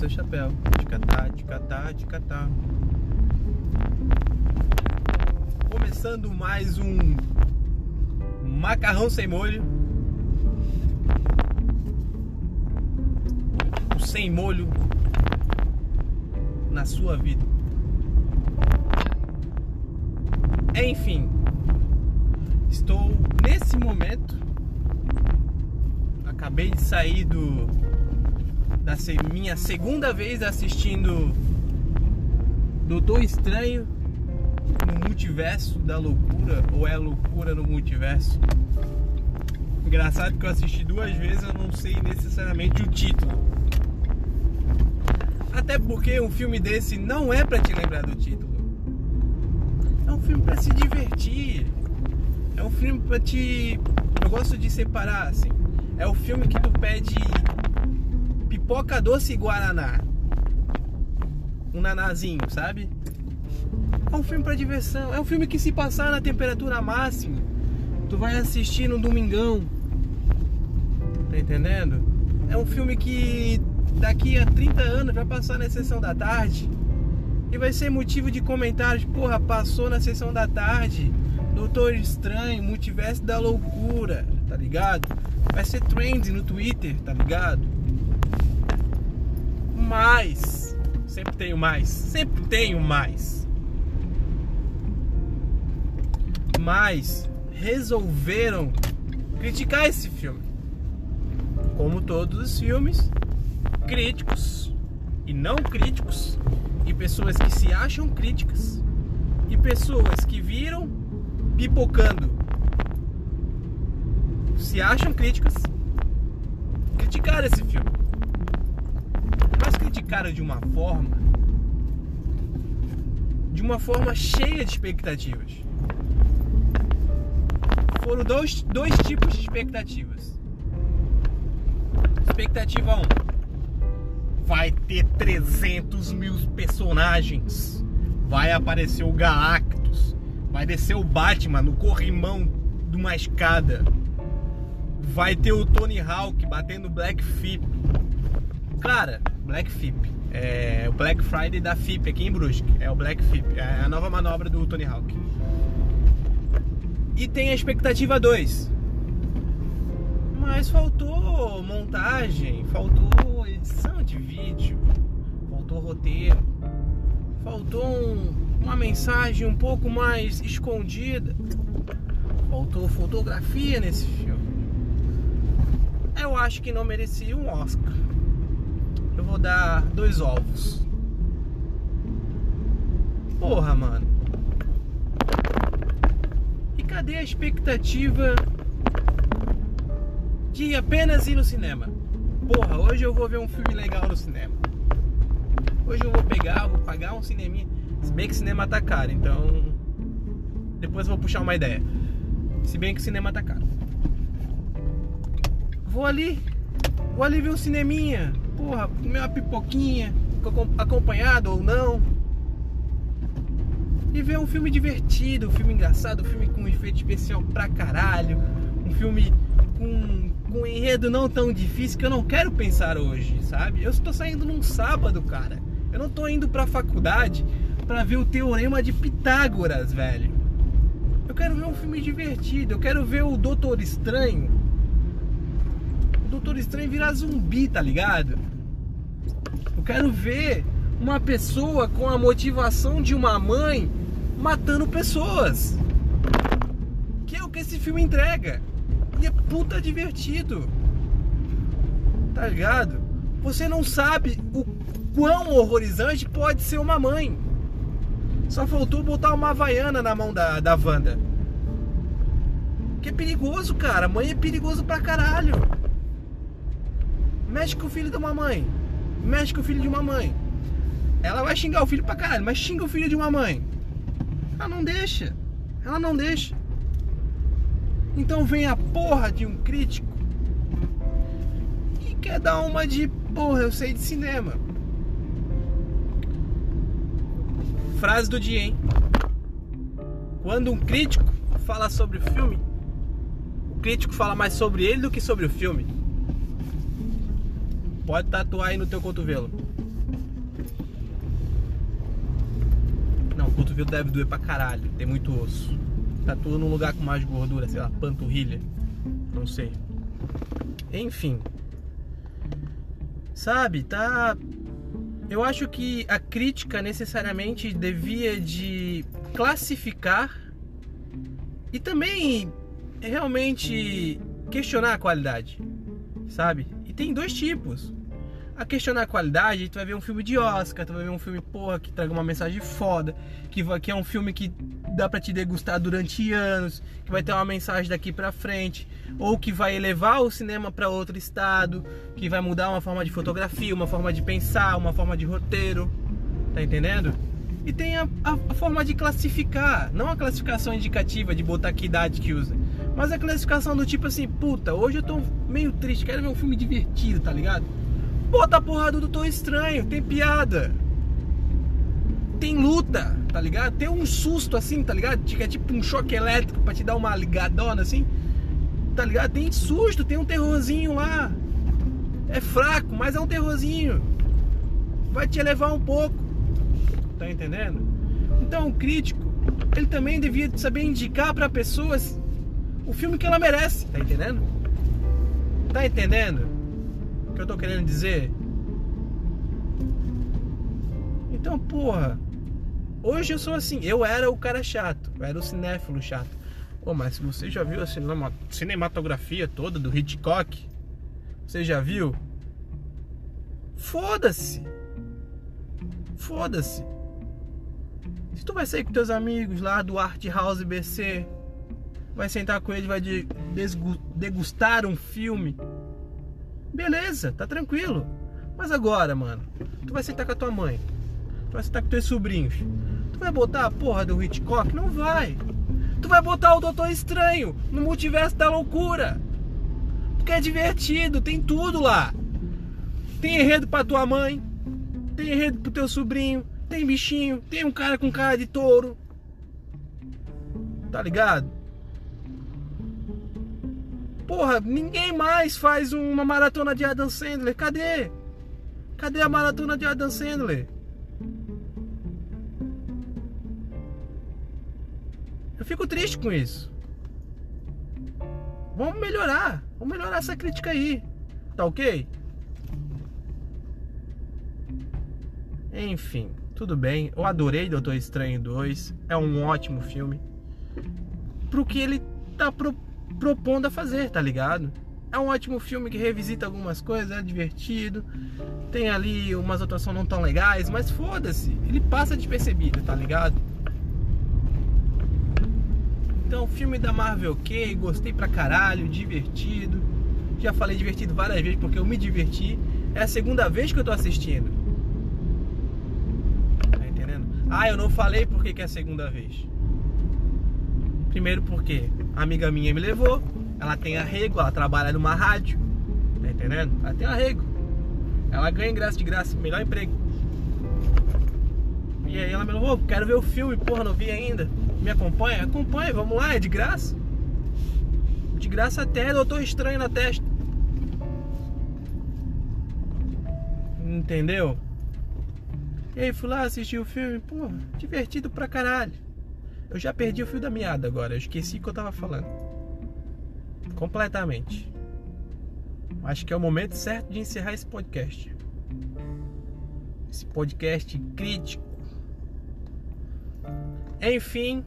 seu chapéu. Ticatá, ticatá, ticatá. Começando mais um macarrão sem molho. O sem molho na sua vida. Enfim, estou nesse momento. Acabei de sair do da minha segunda vez assistindo Doutor Estranho no Multiverso da Loucura ou é loucura no multiverso? Engraçado que eu assisti duas vezes, eu não sei necessariamente o título. Até porque um filme desse não é pra te lembrar do título. É um filme pra se divertir. É um filme pra te. Eu gosto de separar assim. É o filme que tu pede pipoca doce guaraná. Um nanazinho, sabe? É um filme pra diversão. É um filme que se passar na temperatura máxima, tu vai assistir no domingão. Tá entendendo? É um filme que daqui a 30 anos vai passar na sessão da tarde e vai ser motivo de comentários. Porra, passou na sessão da tarde. Doutor Estranho, Multiverso da Loucura, tá ligado? Vai ser trend no Twitter, tá ligado? Mas, sempre tenho mais, sempre tenho mais. Mas resolveram criticar esse filme. Como todos os filmes, críticos e não críticos, e pessoas que se acham críticas, e pessoas que viram pipocando, se acham críticas, criticaram esse filme. Mas criticaram de uma forma, de uma forma cheia de expectativas. Foram dois, dois tipos de expectativas. Expectativa 1. Vai ter 300 mil personagens. Vai aparecer o Galactus. Vai descer o Batman no corrimão de uma escada. Vai ter o Tony Hawk batendo Black Fip. Cara, Black Fip. É o Black Friday da FIP aqui em Brusque. É o Black Fip. É a nova manobra do Tony Hawk. E tem a expectativa 2. Mas faltou montagem, faltou edição de vídeo, faltou roteiro, faltou um- uma mensagem um pouco mais escondida, faltou fotografia nesse filme. Eu acho que não merecia um Oscar. Vou dar dois ovos. Porra, mano. E cadê a expectativa de apenas ir no cinema? Porra, hoje eu vou ver um filme legal no cinema. Hoje eu vou pegar, vou pagar um cineminha. Se bem que cinema tá caro, então. Depois eu vou puxar uma ideia. Se bem que cinema tá caro. Vou ali. Vou ali ver um cineminha. Porra, comer uma pipoquinha. acom- Acompanhado ou não. E ver um filme divertido, um filme engraçado, um filme com efeito especial pra caralho. Um filme com, com um enredo não tão difícil que eu não quero pensar hoje, sabe? Eu estou saindo num sábado, cara. Eu não tô indo pra faculdade pra ver o Teorema de Pitágoras, velho. Eu quero ver um filme divertido. Eu quero ver o Doutor Estranho. Doutor Estranho virar zumbi, tá ligado? Eu quero ver uma pessoa com a motivação de uma mãe matando pessoas. Que é o que esse filme entrega. E é puta divertido. Tá ligado? Você não sabe o quão horrorizante pode ser uma mãe. Só faltou botar uma havaiana na mão da, da Wanda. Que é perigoso, cara. Mãe é perigoso pra caralho. Mexe com o filho de uma mãe. Mexe com o filho de uma mãe. Ela vai xingar o filho pra caralho, mas xinga o filho de uma mãe. Ela não deixa. Ela não deixa. Então vem a porra de um crítico e quer dar uma de porra, eu sei de cinema. Frase do dia, hein? Quando um crítico fala sobre o filme, o crítico fala mais sobre ele do que sobre o filme. Pode tatuar aí no teu cotovelo. Não, o cotovelo deve doer pra caralho. Tem muito osso. Tatua num lugar com mais gordura, sei lá, panturrilha. Não sei. Enfim. Sabe, tá. Eu acho que a crítica necessariamente devia de classificar e também realmente questionar a qualidade, sabe? E tem dois tipos. A questionar a qualidade, tu vai ver um filme de Oscar, tu vai ver um filme, porra, que traga uma mensagem foda, que, vai, que é um filme que dá para te degustar durante anos, que vai ter uma mensagem daqui para frente, ou que vai elevar o cinema para outro estado, que vai mudar uma forma de fotografia, uma forma de pensar, uma forma de roteiro, tá entendendo? E tem a, a, a forma de classificar, não a classificação indicativa de botar que idade que usa, mas a classificação do tipo assim, puta, hoje eu tô meio triste, quero ver um filme divertido, tá ligado? Bota a porra do Doutor Estranho, tem piada. Tem luta, tá ligado? Tem um susto assim, tá ligado? Que é tipo um choque elétrico pra te dar uma ligadona assim. Tá ligado? Tem susto, tem um terrorzinho lá. É fraco, mas é um terrorzinho. Vai te elevar um pouco. Tá entendendo? Então o crítico, ele também devia saber indicar para pessoas o filme que ela merece, tá entendendo? Tá entendendo que eu tô querendo dizer? Então, porra, hoje eu sou assim, eu era o cara chato, eu era o cinéfilo chato. Pô, mas você já viu a cinematografia toda do Hitchcock? Você já viu? Foda-se! Foda-se! Se tu vai sair com teus amigos lá do Art House BC, vai sentar com ele, vai degustar um filme. Beleza, tá tranquilo. Mas agora, mano, tu vai sentar com a tua mãe, tu vai sentar com teus sobrinhos. Tu vai botar a porra do Hitchcock? Não vai. Tu vai botar o Doutor Estranho no multiverso da loucura. Porque é divertido, tem tudo lá. Tem enredo pra tua mãe, tem enredo pro teu sobrinho, tem bichinho, tem um cara com cara de touro. Tá ligado? Porra, ninguém mais faz uma maratona de Adam Sandler. Cadê? Cadê a maratona de Adam Sandler? Eu fico triste com isso. Vamos melhorar. Vamos melhorar essa crítica aí. Tá ok? Enfim, tudo bem. Eu adorei Doutor Estranho 2. É um ótimo filme. Pro que ele tá propondo propondo a fazer, tá ligado? É um ótimo filme que revisita algumas coisas, é divertido. Tem ali umas atuações não tão legais, mas foda-se, ele passa despercebido, tá ligado? Então, filme da Marvel ok, gostei pra caralho, divertido. Já falei divertido várias vezes porque eu me diverti. É a segunda vez que eu tô assistindo. Tá entendendo? Ah, eu não falei porque que é a segunda vez. Primeiro porque amiga minha me levou, ela tem arrego, ela trabalha numa rádio, tá entendendo? Ela tem arrego. Ela ganha ingresso de graça, melhor emprego. E aí ela me levou, quero ver o filme, porra, não vi ainda. Me acompanha? Acompanha, vamos lá, é de graça. De graça até Doutor Estranho na testa. Entendeu? E aí fui lá assistir o filme, porra, divertido pra caralho. Eu já perdi o fio da meada agora, eu esqueci o que eu tava falando. Completamente. Acho que é o momento certo de encerrar esse podcast. Esse podcast crítico. Enfim,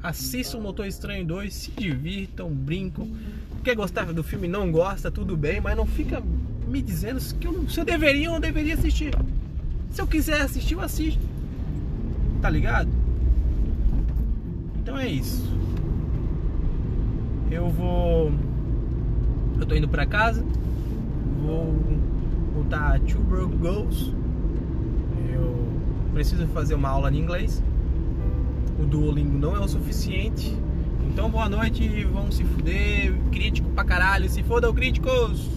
assistam Motor Estranho 2, se divirtam, brincam. Quer gostar do filme não gosta, tudo bem, mas não fica me dizendo que eu, se eu deveria ou não deveria assistir. Se eu quiser assistir, eu assisto. Tá ligado? Então é isso. Eu vou. Eu tô indo pra casa. Vou botar Two Broke Goals. Eu preciso fazer uma aula de inglês. O Duolingo não é o suficiente. Então boa noite, vão se fuder. Crítico pra caralho. Se fodam críticos!